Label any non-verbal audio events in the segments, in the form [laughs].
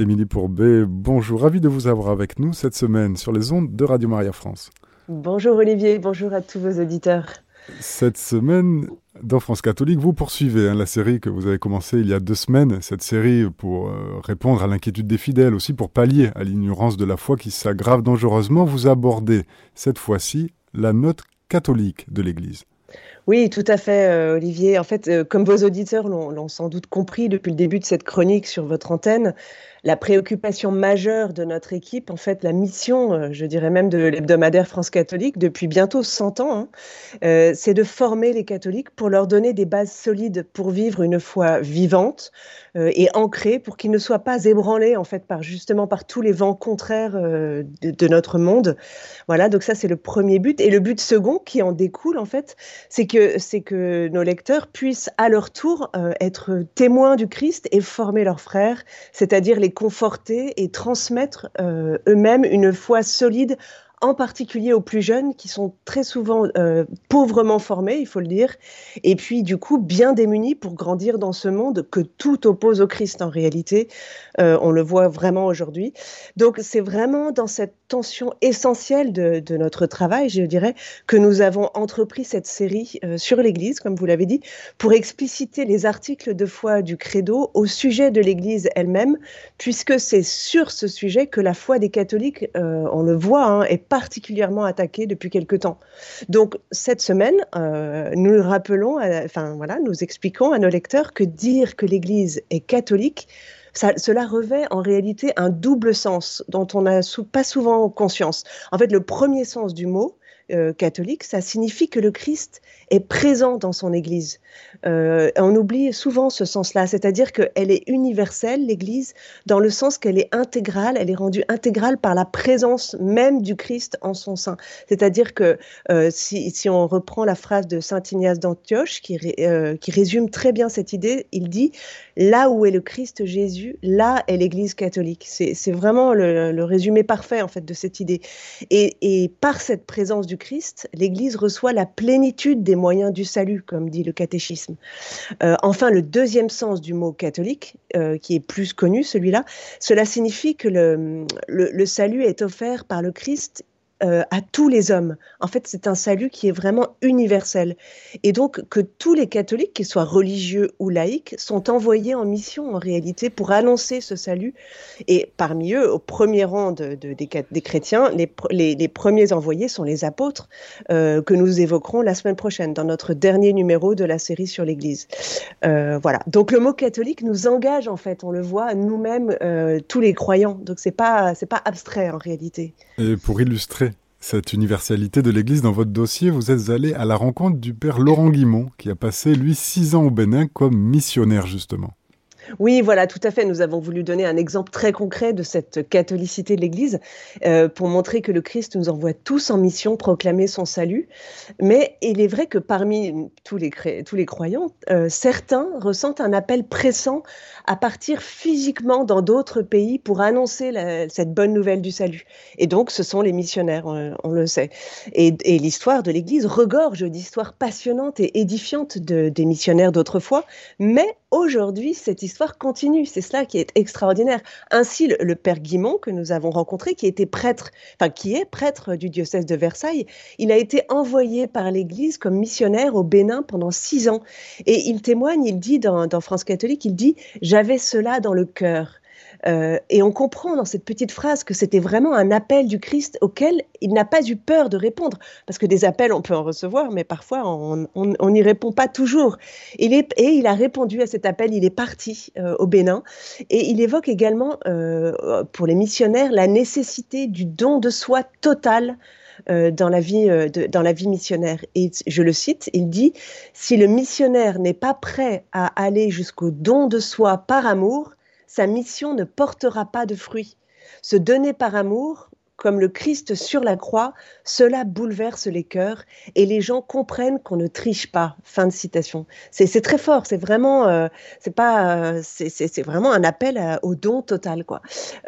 Émilie Pourbet, bonjour, ravi de vous avoir avec nous cette semaine sur les ondes de Radio Maria France. Bonjour Olivier, bonjour à tous vos auditeurs. Cette semaine, dans France catholique, vous poursuivez hein, la série que vous avez commencée il y a deux semaines, cette série pour euh, répondre à l'inquiétude des fidèles, aussi pour pallier à l'ignorance de la foi qui s'aggrave dangereusement. Vous abordez cette fois-ci la note catholique de l'Église. Oui, tout à fait, euh, Olivier. En fait, euh, comme vos auditeurs l'ont sans doute compris depuis le début de cette chronique sur votre antenne, la préoccupation majeure de notre équipe, en fait, la mission, euh, je dirais même de l'hebdomadaire France catholique depuis bientôt 100 ans, hein, euh, c'est de former les catholiques pour leur donner des bases solides pour vivre une foi vivante euh, et ancrée, pour qu'ils ne soient pas ébranlés, en fait, par justement par tous les vents contraires de, notre monde. Voilà, donc ça c'est le premier but. Et le but second qui en découle, en fait, c'est que c'est que nos lecteurs puissent à leur tour être témoins du Christ et former leurs frères, c'est-à-dire les conforter et transmettre euh, eux-mêmes une foi solide en particulier aux plus jeunes qui sont très souvent euh, pauvrement formés, il faut le dire, et puis du coup bien démunis pour grandir dans ce monde que tout oppose au Christ en réalité. Euh, on le voit vraiment aujourd'hui. Donc c'est vraiment dans cette tension essentielle de, notre travail, je dirais, que nous avons entrepris cette série euh, sur l'Église, comme vous l'avez dit, pour expliciter les articles de foi du credo au sujet de l'Église elle-même, puisque c'est sur ce sujet que la foi des catholiques, on le voit, hein, est particulièrement attaqué depuis quelque temps. Donc cette semaine, euh, nous rappelons, enfin voilà, nous expliquons à nos lecteurs que dire que l'Église est catholique, cela revêt en réalité un double sens dont on n'a pas souvent conscience. En fait, le premier sens du mot, euh, catholique, ça signifie que le Christ est présent dans son Église. Euh, on oublie souvent ce sens-là, c'est-à-dire qu'elle est universelle, l'Église, dans le sens qu'elle est intégrale, elle est rendue intégrale par la présence même du Christ en son sein. C'est-à-dire que euh, si, on reprend la phrase de Saint Ignace d'Antioche, qui, qui résume très bien cette idée, il dit Là où est le Christ Jésus, là est l'Église catholique. C'est vraiment le, le, résumé parfait en fait de cette idée. Et, et par cette présence du L'Église reçoit la plénitude des moyens du salut, comme dit le catéchisme. Euh, enfin, le deuxième sens du mot catholique, euh, qui est plus connu, celui-là, cela signifie que le, le salut est offert par le Christ euh, à tous les hommes. En fait, c'est un salut qui est vraiment universel. Et donc, que tous les catholiques, qu'ils soient religieux ou laïcs, sont envoyés en mission en réalité pour annoncer ce salut. Et parmi eux, au premier rang de, de, des, chrétiens, les, premiers envoyés sont les apôtres, euh, que nous évoquerons la semaine prochaine dans notre dernier numéro de la série sur l'Église. Euh, voilà. Donc, le mot catholique nous engage, en fait, on le voit, nous-mêmes, tous les croyants. Donc, c'est pas, pas abstrait en réalité. Et pour illustrer cette universalité de l'Église, dans votre dossier, vous êtes allé à la rencontre du père Laurent Guimont, qui a passé, lui, six ans au Bénin comme missionnaire, justement. Oui, voilà, tout à fait. Nous avons voulu donner un exemple très concret de cette catholicité de l'Église euh, pour montrer que le Christ nous envoie tous en mission proclamer son salut. Mais il est vrai que parmi tous les, tous les croyants, euh, certains ressentent un appel pressant à partir physiquement dans d'autres pays pour annoncer cette bonne nouvelle du salut. Et donc, ce sont les missionnaires, on, on le sait. Et, et l'histoire de l'Église regorge d'histoires passionnantes et édifiantes de, des missionnaires d'autrefois. Mais aujourd'hui, cette histoire continue. C'est cela qui est extraordinaire. Ainsi, le, père Guimont, que nous avons rencontré, qui était prêtre, enfin, qui est prêtre du diocèse de Versailles, il a été envoyé par l'Église comme missionnaire au Bénin pendant six ans. Et il témoigne, il dit dans, dans France catholique, il dit, j'avais cela dans le cœur. Euh, et on comprend dans cette petite phrase que c'était vraiment un appel du Christ auquel il n'a pas eu peur de répondre. Parce que des appels, on peut en recevoir, mais parfois, on n'y répond pas toujours. Et il a répondu à cet appel, il est parti euh, au Bénin. Et il évoque également, euh, pour les missionnaires, la nécessité du don de soi total dans, la vie, dans la vie missionnaire. Et je le cite, il dit, si le missionnaire n'est pas prêt à aller jusqu'au don de soi par amour, sa mission ne portera pas de fruits. Se donner par amour comme le Christ sur la croix, cela bouleverse les cœurs et les gens comprennent qu'on ne triche pas. Fin de citation. C'est très fort. C'est vraiment, euh, euh, c'est vraiment un appel au don total, quoi.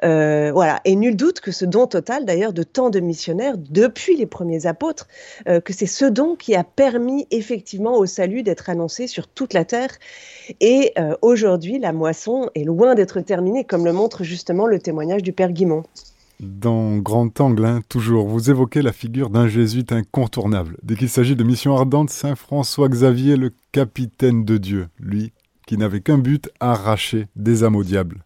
Euh, voilà. Et nul doute que ce don total, d'ailleurs, de tant de missionnaires depuis les premiers apôtres, que c'est ce don qui a permis effectivement au salut d'être annoncé sur toute la terre. Et aujourd'hui, la moisson est loin d'être terminée, comme le montre justement le témoignage du Père Guimont. Dans Grand Angle, hein, toujours, vous évoquez la figure d'un jésuite incontournable. Dès qu'il s'agit de mission ardente, Saint François Xavier, le capitaine de Dieu, lui, qui n'avait qu'un but, arracher des âmes au diable.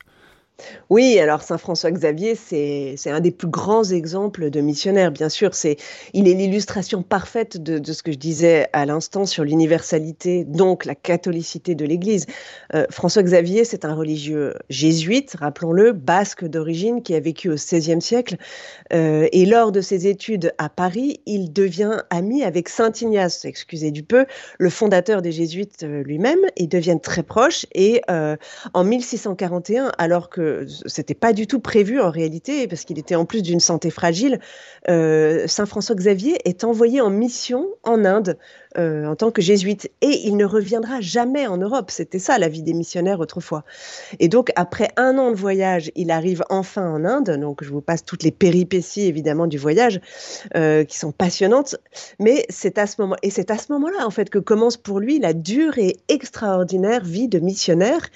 Oui, alors Saint François Xavier, c'est un des plus grands exemples de missionnaire, bien sûr. C'est, il est l'illustration parfaite de, ce que je disais à l'instant sur l'universalité, donc la catholicité de l'Église. Euh, François Xavier, c'est un religieux jésuite, rappelons-le, basque d'origine, qui a vécu au XVIe siècle. Euh, et lors de ses études à Paris, il devient ami avec Saint Ignace, excusez du peu, le fondateur des jésuites euh, lui-même. Ils deviennent très proches. Et en 1641, alors que c'était pas du tout prévu en réalité, parce qu'il était en plus d'une santé fragile. Euh, Saint François Xavier est envoyé en mission en Inde euh, en tant que jésuite et il ne reviendra jamais en Europe. C'était ça la vie des missionnaires autrefois. Et donc après un an de voyage, il arrive enfin en Inde. Donc je vous passe toutes les péripéties évidemment du voyage euh, qui sont passionnantes. Mais c'est à ce moment et c'est à ce moment-là en fait que commence pour lui la dure et extraordinaire vie de missionnaire.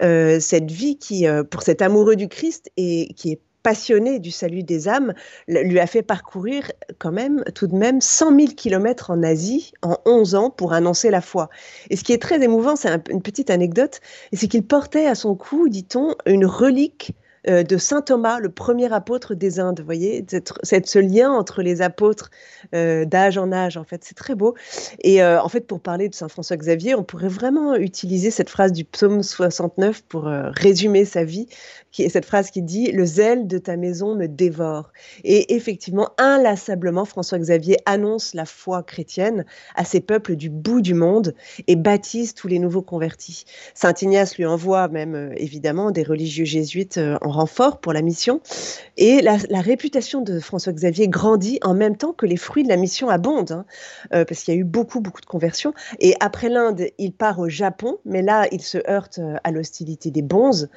cette vie qui pour cet amoureux du Christ et qui est passionné du salut des âmes, lui a fait parcourir quand même tout de même 100 000 kilomètres en Asie en 11 ans pour annoncer la foi. Et ce qui est très émouvant, c'est une petite anecdote, c'est qu'il portait à son cou, dit-on, une relique euh, de saint Thomas, le premier apôtre des Indes. Vous voyez, c'est ce lien entre les apôtres euh, d'âge en âge, en fait, c'est très beau. Et euh, en fait, pour parler de saint François Xavier, on pourrait vraiment utiliser cette phrase du psaume 69 pour résumer sa vie, qui est cette phrase qui dit Le zèle de ta maison me dévore. Et effectivement, inlassablement, François Xavier annonce la foi chrétienne à ces peuples du bout du monde et baptise tous les nouveaux convertis. Saint Ignace lui envoie même, évidemment, des religieux jésuites en renfort pour la mission. Et la, réputation de François Xavier grandit en même temps que les fruits de la mission abondent, hein, euh, parce qu'il y a eu beaucoup, beaucoup de conversions. Et après l'Inde, il part au Japon, mais là, il se heurte euh, à l'hostilité des bonzes.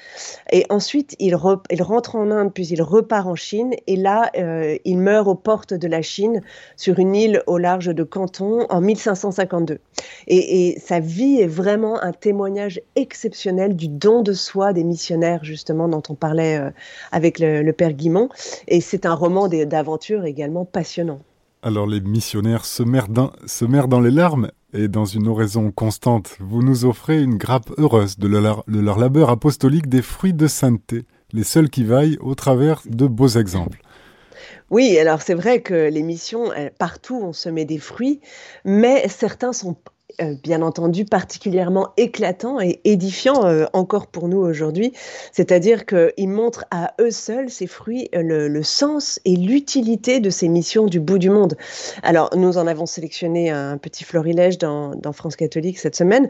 Et ensuite, il, il, rentre en Inde, puis il repart en Chine. Et là, euh, il meurt aux portes de la Chine, sur une île au large de Canton, en 1552. Et, et sa vie est vraiment un témoignage exceptionnel du don de soi des missionnaires, justement, dont on parlait euh, avec le, père Guimont. Et c'est un roman d'aventure également passionnant. Alors les missionnaires se merdent, se dans les larmes et dans une oraison constante, vous nous offrez une grappe heureuse de leur, de leur labeur apostolique des fruits de sainteté, les seuls qui vaillent au travers de beaux exemples. Oui, alors c'est vrai que les missions, partout on se met des fruits, mais certains sont euh, bien entendu particulièrement éclatant et édifiant euh, encore pour nous aujourd'hui. C'est-à-dire qu'ils montrent à eux seuls, ces fruits, euh, le, sens et l'utilité de ces missions du bout du monde. Alors, nous en avons sélectionné un petit florilège dans, France catholique cette semaine,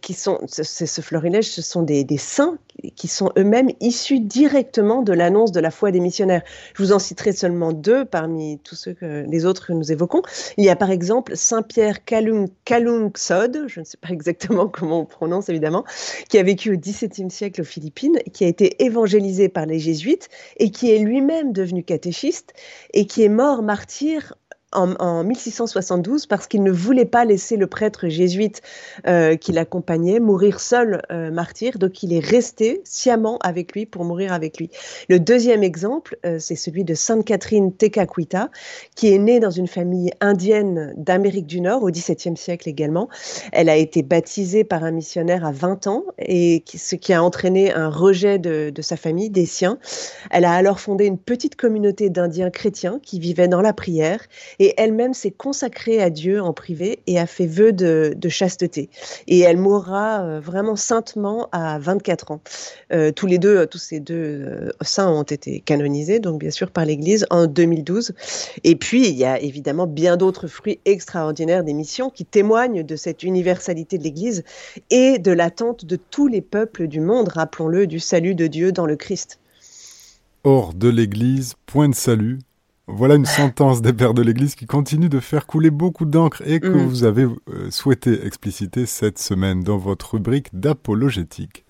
qui sont, ce florilège, ce sont des, saints qui sont eux-mêmes issus directement de l'annonce de la foi des missionnaires. Je vous en citerai seulement deux parmi tous ceux que les autres que nous évoquons. Il y a par exemple Saint Pierre Kalung, Kalungsod, je ne sais pas [laughs] exactement comment on prononce évidemment, qui a vécu au XVIIe siècle aux Philippines, qui a été évangélisé par les jésuites et qui est lui-même devenu catéchiste et qui est mort martyr en, 1672 parce qu'il ne voulait pas laisser le prêtre jésuite euh, qui l'accompagnait mourir seul euh, martyr. Donc il est resté sciemment avec lui pour mourir avec lui. Le deuxième exemple, euh, c'est celui de Sainte Catherine Tekakwita, qui est née dans une famille indienne d'Amérique du Nord au XVIIe siècle également. Elle a été baptisée par un missionnaire à 20 ans et ce qui a entraîné un rejet de, de sa famille, des siens. Elle a alors fondé une petite communauté d'Indiens chrétiens qui vivaient dans la prière et elle-même s'est consacrée à Dieu en privé et a fait vœu de, chasteté. Et elle mourra euh, vraiment saintement à 24 ans. Euh, tous les deux, tous ces deux euh, saints ont été canonisés, donc bien sûr par l'Église en 2012. Et puis il y a évidemment bien d'autres fruits extraordinaires des missions qui témoignent de cette universalité de l'Église et de l'attente de tous les peuples du monde, rappelons-le, du salut de Dieu dans le Christ. hors de l'Église, point de salut. Voilà une sentence des pères de l'Église qui continue de faire couler beaucoup d'encre et que mm. vous avez euh, souhaité expliciter cette semaine dans votre rubrique d'apologétique.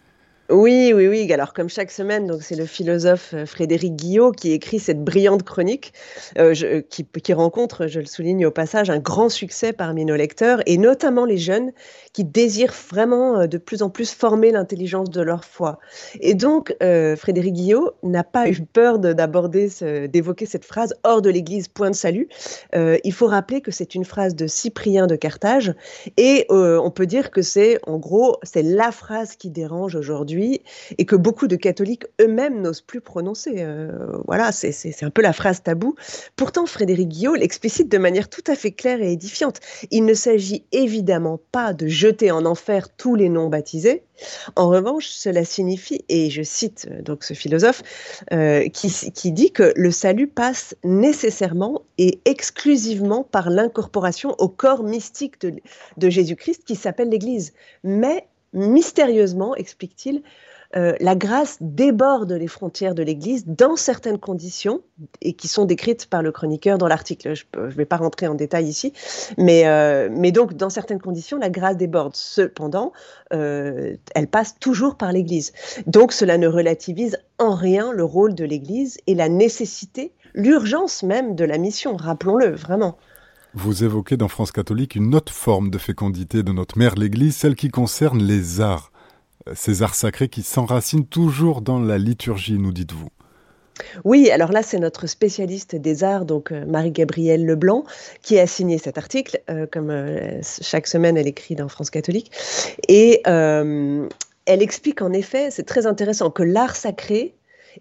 Oui, oui, oui. Alors, comme chaque semaine, donc c'est le philosophe euh, Frédéric Guillot qui écrit cette brillante chronique, euh, qui, qui, rencontre, je le souligne au passage, un grand succès parmi nos lecteurs, et notamment les jeunes qui désirent vraiment euh, de plus en plus former l'intelligence de leur foi. Et donc, Frédéric Guillot n'a pas eu peur d'aborder, d'évoquer cette phrase hors de l'Église, point de salut. il faut rappeler que c'est une phrase de Cyprien de Carthage, et on peut dire que c'est, en gros, c'est la phrase qui dérange aujourd'hui et que beaucoup de catholiques eux-mêmes n'osent plus prononcer. Euh, voilà, c'est un peu la phrase tabou. Pourtant, Frédéric Guillot l'explicite de manière tout à fait claire et édifiante. Il ne s'agit évidemment pas de jeter en enfer tous les non baptisés. En revanche, cela signifie, et je cite euh, donc ce philosophe, euh, qui, dit que le salut passe nécessairement et exclusivement par l'incorporation au corps mystique de Jésus-Christ qui s'appelle l'Église. Mais mystérieusement, explique-t-il, euh, la grâce déborde les frontières de l'Église dans certaines conditions et qui sont décrites par le chroniqueur dans l'article. Je ne vais pas rentrer en détail ici, mais, euh, mais donc dans certaines conditions, la grâce déborde. Cependant, euh, elle passe toujours par l'Église. Donc cela ne relativise en rien le rôle de l'Église et la nécessité, l'urgence même de la mission, rappelons-le vraiment. Vous évoquez dans France catholique une autre forme de fécondité de notre mère l'Église, celle qui concerne les arts. Ces arts sacrés qui s'enracinent toujours dans la liturgie, nous dites-vous. Oui, alors là, c'est notre spécialiste des arts, donc euh, Marie-Gabrielle Leblanc, qui a signé cet article. Euh, comme euh, chaque semaine, elle écrit dans France catholique. Et elle explique en effet, c'est très intéressant, que l'art sacré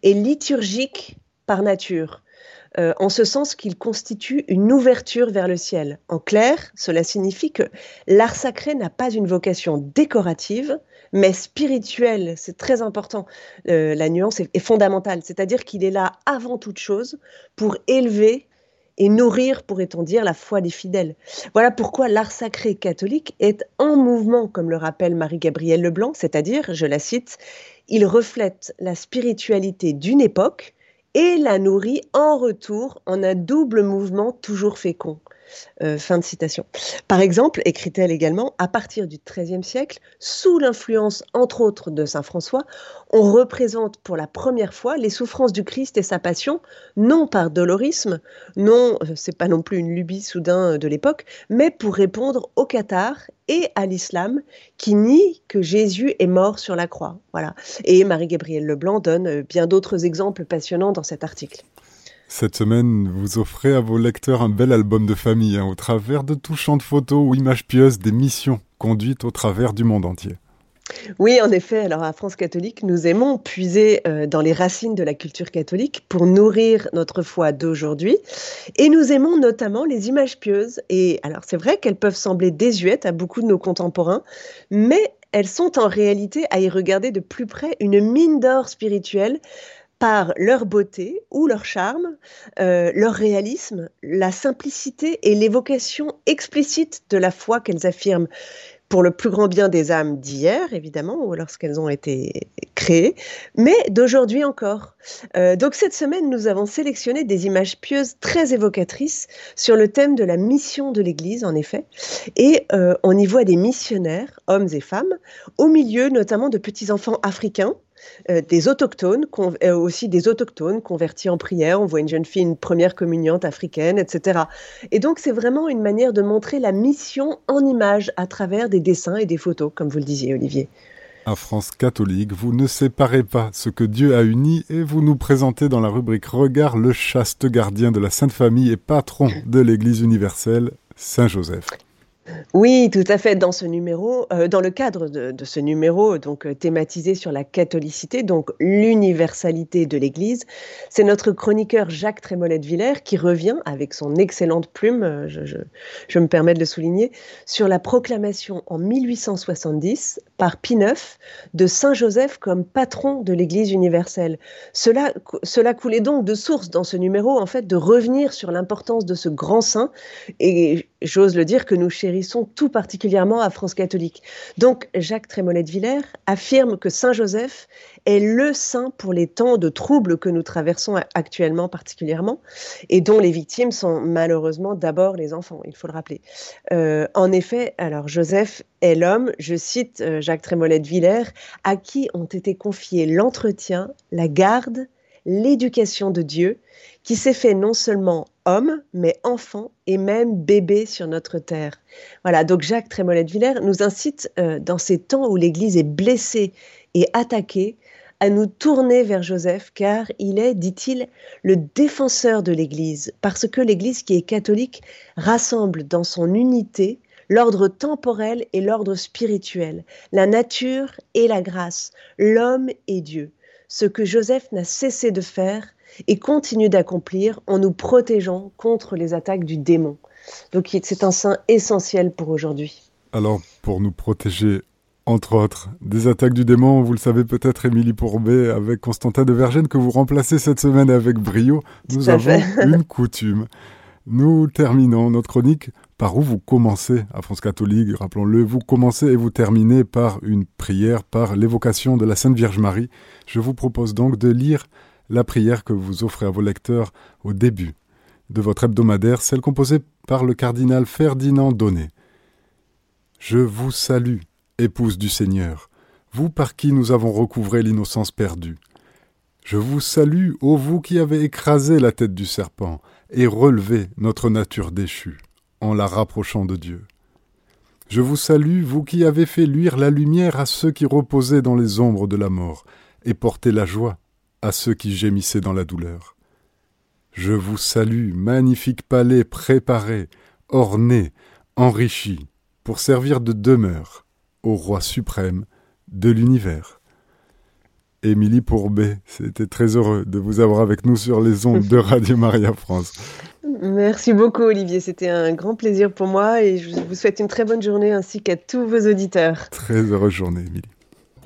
est liturgique par nature. En ce sens qu'il constitue une ouverture vers le ciel. En clair, cela signifie que l'art sacré n'a pas une vocation décorative, mais spirituelle. C'est très important. Euh, la nuance est, fondamentale. C'est-à-dire qu'il est là avant toute chose pour élever et nourrir, pourrait-on dire, la foi des fidèles. Voilà pourquoi l'art sacré catholique est en mouvement, comme le rappelle Marie-Gabrielle Leblanc, c'est-à-dire, je la cite, il reflète la spiritualité d'une époque et la nourrit en retour en un double mouvement toujours fécond. Euh, fin de citation. Par exemple, écrit-elle également, à partir du XIIIe siècle, sous l'influence entre autres de Saint François, on représente pour la première fois les souffrances du Christ et sa passion, non par dolorisme, non, euh, c'est pas non plus une lubie soudain de l'époque, mais pour répondre au cathare et à l'islam qui nie que Jésus est mort sur la croix. Voilà. Et Marie-Gabrielle Leblanc donne euh, bien d'autres exemples passionnants dans cet article. Cette semaine, vous offrez à vos lecteurs un bel album de famille, hein, au travers de touchantes photos ou images pieuses des missions conduites au travers du monde entier. Oui, en effet. Alors, à France catholique, nous aimons puiser euh, dans les racines de la culture catholique pour nourrir notre foi d'aujourd'hui. Et nous aimons notamment les images pieuses. Et alors, c'est vrai qu'elles peuvent sembler désuètes à beaucoup de nos contemporains, mais elles sont en réalité, à y regarder de plus près, une mine d'or spirituelle par leur beauté ou leur charme, euh, leur réalisme, la simplicité et l'évocation explicite de la foi qu'elles affirment pour le plus grand bien des âmes d'hier, évidemment, ou lorsqu'elles ont été créées, mais d'aujourd'hui encore. Euh, donc cette semaine, nous avons sélectionné des images pieuses très évocatrices sur le thème de la mission de l'Église, en effet, et euh, on y voit des missionnaires, hommes et femmes, au milieu notamment de petits-enfants africains, euh, des autochtones, euh, aussi des autochtones convertis en prière. On voit une jeune fille, une première communiante africaine, etc. Et donc, c'est vraiment une manière de montrer la mission en image à travers des dessins et des photos, comme vous le disiez, Olivier. À France catholique, vous ne séparez pas ce que Dieu a uni et vous nous présentez dans la rubrique Regard le chaste gardien de la Sainte Famille et patron de l'Église universelle, Saint Joseph. Oui, tout à fait. Dans ce numéro, euh, dans le cadre de, ce numéro, donc euh, thématisé sur la catholicité, donc l'universalité de l'Église, c'est notre chroniqueur Jacques Trémollet de Villers qui revient avec son excellente plume, euh, je, me permets de le souligner, sur la proclamation en 1870 par Pie IX de Saint Joseph comme patron de l'Église universelle. Cela, cela coulait donc de source dans ce numéro, en fait, de revenir sur l'importance de ce grand saint et j'ose le dire que nous chérissons Tout particulièrement à France catholique. Donc Jacques Trémollet de Villers affirme que Saint Joseph est le saint pour les temps de troubles que nous traversons actuellement particulièrement, et dont les victimes sont malheureusement d'abord les enfants, il faut le rappeler. Euh, en effet, alors Joseph est l'homme, je cite euh, Jacques Trémollet de Villers, à qui ont été confiés l'entretien, la garde, l'éducation de Dieu, qui s'est fait non seulement homme, mais enfant et même bébé sur notre terre. Voilà, donc Jacques Trémollet de Villers nous incite, euh, dans ces temps où l'Église est blessée et attaquée, à nous tourner vers Joseph, car il est, dit-il, le défenseur de l'Église, parce que l'Église qui est catholique rassemble dans son unité l'ordre temporel et l'ordre spirituel, la nature et la grâce, l'homme et Dieu, ce que Joseph n'a cessé de faire et continue d'accomplir en nous protégeant contre les attaques du démon. Donc c'est un saint essentiel pour aujourd'hui. Alors, pour nous protéger, entre autres, des attaques du démon, vous le savez peut-être, Émilie Pourbet, avec Constantin de Vergène, que vous remplacez cette semaine avec brio, nous avons [laughs] une coutume. Nous terminons notre chronique par où vous commencez à France catholique, rappelons-le, vous commencez et vous terminez par une prière, par l'évocation de la Sainte Vierge Marie. Je vous propose donc de lire la prière que vous offrez à vos lecteurs au début de votre hebdomadaire, celle composée par le cardinal Ferdinand Donnet. Je vous salue, épouse du Seigneur, vous par qui nous avons recouvré l'innocence perdue. Je vous salue, ô vous qui avez écrasé la tête du serpent et relevé notre nature déchue, en la rapprochant de Dieu. Je vous salue, vous qui avez fait luire la lumière à ceux qui reposaient dans les ombres de la mort, et porté la joie à ceux qui gémissaient dans la douleur. Je vous salue, magnifique palais préparé, orné, enrichi, pour servir de demeure au roi suprême de l'univers. Émilie Pourbet, c'était très heureux de vous avoir avec nous sur les ondes de Radio Maria France. [laughs] Merci beaucoup Olivier, c'était un grand plaisir pour moi et je vous souhaite une très bonne journée ainsi qu'à tous vos auditeurs. Très heureuse journée Émilie.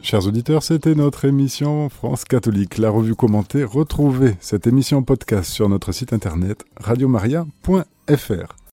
Chers auditeurs, c'était notre émission France catholique, la revue commentée. Retrouvez cette émission podcast sur notre site internet radiomaria.fr.